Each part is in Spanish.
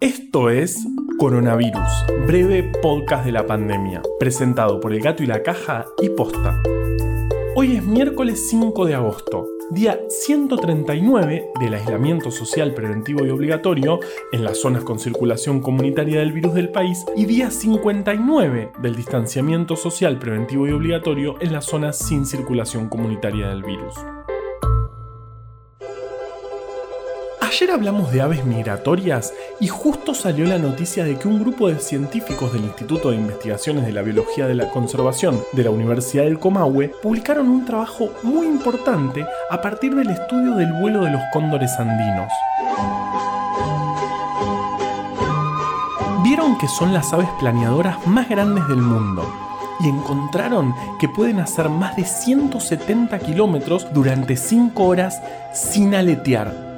Esto es Coronavirus, breve podcast de la pandemia, presentado por El Gato y la Caja y Posta. Hoy es miércoles 5 de agosto, día 139 del aislamiento social preventivo y obligatorio en las zonas con circulación comunitaria del virus del país y día 59 del distanciamiento social preventivo y obligatorio en las zonas sin circulación comunitaria del virus. Ayer hablamos de aves migratorias y justo salió la noticia de que un grupo de científicos del Instituto de Investigaciones de la Biología de la Conservación de la Universidad del Comahue publicaron un trabajo muy importante a partir del estudio del vuelo de los cóndores andinos. Vieron que son las aves planeadoras más grandes del mundo y encontraron que pueden hacer más de 170 kilómetros durante 5 horas sin aletear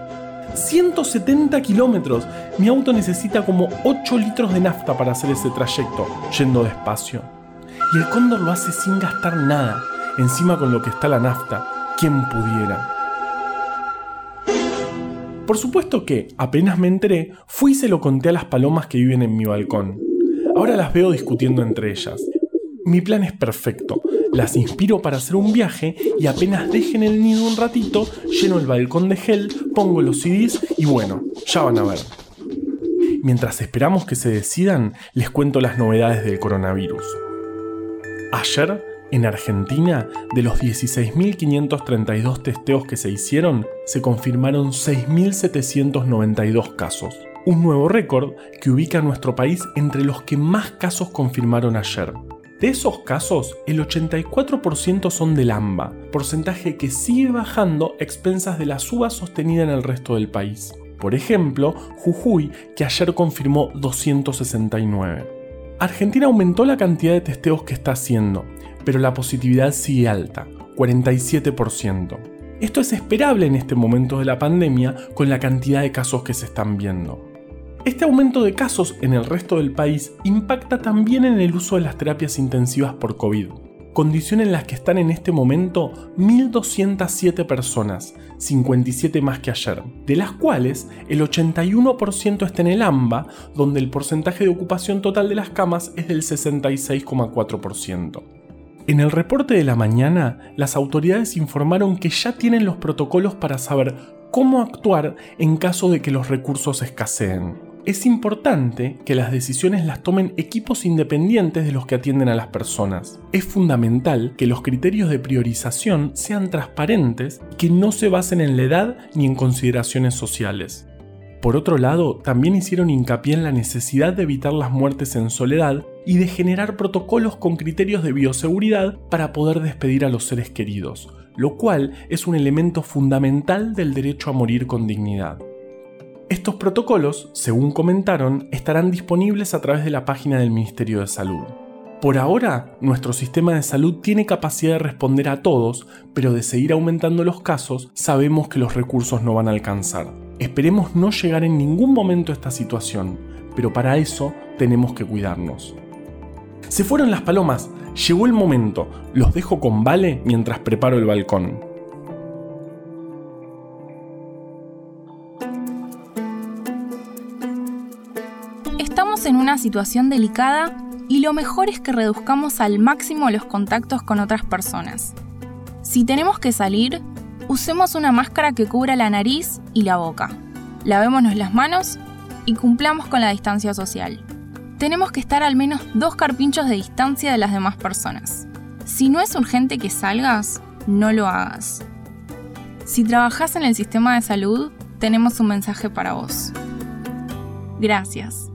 170 kilómetros. Mi auto necesita como 8 litros de nafta para hacer ese trayecto, yendo despacio. Y el cóndor lo hace sin gastar nada. Encima con lo que está la nafta, ¿quién pudiera? Por supuesto que, apenas me enteré, fui y se lo conté a las palomas que viven en mi balcón. Ahora las veo discutiendo entre ellas. Mi plan es perfecto las inspiro para hacer un viaje y apenas dejen el nido un ratito, lleno el balcón de gel, pongo los CDs y bueno, ya van a ver. Mientras esperamos que se decidan, les cuento las novedades del coronavirus. Ayer, en Argentina, de los 16.532 testeos que se hicieron, se confirmaron 6.792 casos. Un nuevo récord que ubica a nuestro país entre los que más casos confirmaron ayer. De esos casos, el 84% son del AMBA, porcentaje que sigue bajando a expensas de la suba sostenida en el resto del país. Por ejemplo, Jujuy, que ayer confirmó 269. Argentina aumentó la cantidad de testeos que está haciendo, pero la positividad sigue alta, 47%. Esto es esperable en este momento de la pandemia con la cantidad de casos que se están viendo. Este aumento de casos en el resto del país impacta también en el uso de las terapias intensivas por COVID, condición en las que están en este momento 1.207 personas, 57 más que ayer, de las cuales el 81% está en el AMBA, donde el porcentaje de ocupación total de las camas es del 66,4%. En el reporte de la mañana, las autoridades informaron que ya tienen los protocolos para saber cómo actuar en caso de que los recursos escaseen es importante que las decisiones las tomen equipos independientes de los que atienden a las personas. Es fundamental que los criterios de priorización sean transparentes y que no se basen en la edad ni en consideraciones sociales. Por otro lado, también hicieron hincapié en la necesidad de evitar las muertes en soledad y de generar protocolos con criterios de bioseguridad para poder despedir a los seres queridos, lo cual es un elemento fundamental del derecho a morir con dignidad. Estos protocolos, según comentaron, estarán disponibles a través de la página del Ministerio de Salud. Por ahora, nuestro sistema de salud tiene capacidad de responder a todos, pero de seguir aumentando los casos, sabemos que los recursos no van a alcanzar. Esperemos no llegar en ningún momento a esta situación, pero para eso tenemos que cuidarnos. Se fueron las palomas, llegó el momento, los dejo con Vale mientras preparo el balcón. En una situación delicada y lo mejor es que reduzcamos al máximo los contactos con otras personas. Si tenemos que salir, usemos una máscara que cubra la nariz y la boca. Lavémonos las manos y cumplamos con la distancia social. Tenemos que estar al menos dos carpinchos de distancia de las demás personas. Si no es urgente que salgas, no lo hagas. Si trabajas en el sistema de salud, tenemos un mensaje para vos. Gracias.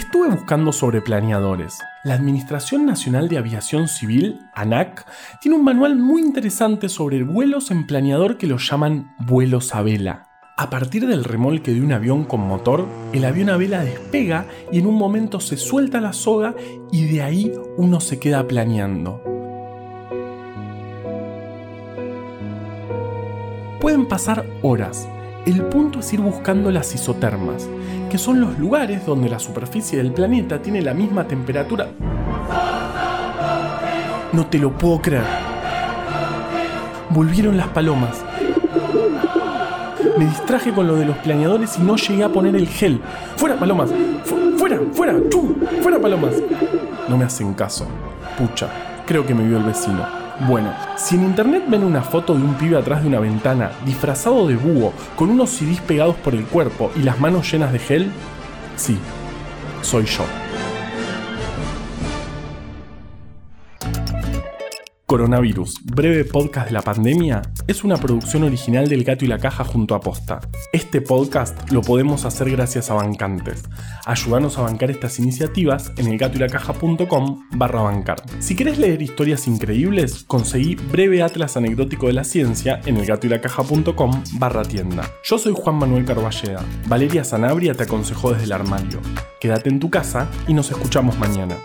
Estuve buscando sobre planeadores. La Administración Nacional de Aviación Civil, ANAC, tiene un manual muy interesante sobre vuelos en planeador que lo llaman vuelos a vela. A partir del remolque de un avión con motor, el avión a vela despega y en un momento se suelta la soga y de ahí uno se queda planeando. Pueden pasar horas. El punto es ir buscando las isotermas, que son los lugares donde la superficie del planeta tiene la misma temperatura. No te lo puedo creer. Volvieron las palomas. Me distraje con lo de los planeadores y no llegué a poner el gel. ¡Fuera, palomas! ¡Fuera, fuera! ¡Chum! ¡Fuera, palomas! No me hacen caso. Pucha, creo que me vio el vecino. Bueno, si en internet ven una foto de un pibe atrás de una ventana, disfrazado de búho, con unos CDs pegados por el cuerpo y las manos llenas de gel, sí, soy yo. Coronavirus, breve podcast de la pandemia, es una producción original del Gato y la Caja junto a Posta. Este podcast lo podemos hacer gracias a bancantes. Ayúdanos a bancar estas iniciativas en elgatoylacaja.com barra bancar. Si querés leer historias increíbles, conseguí Breve Atlas Anecdótico de la Ciencia en elgatoylacaja.com barra tienda. Yo soy Juan Manuel Carballeda. Valeria Sanabria te aconsejó desde el armario. Quédate en tu casa y nos escuchamos mañana.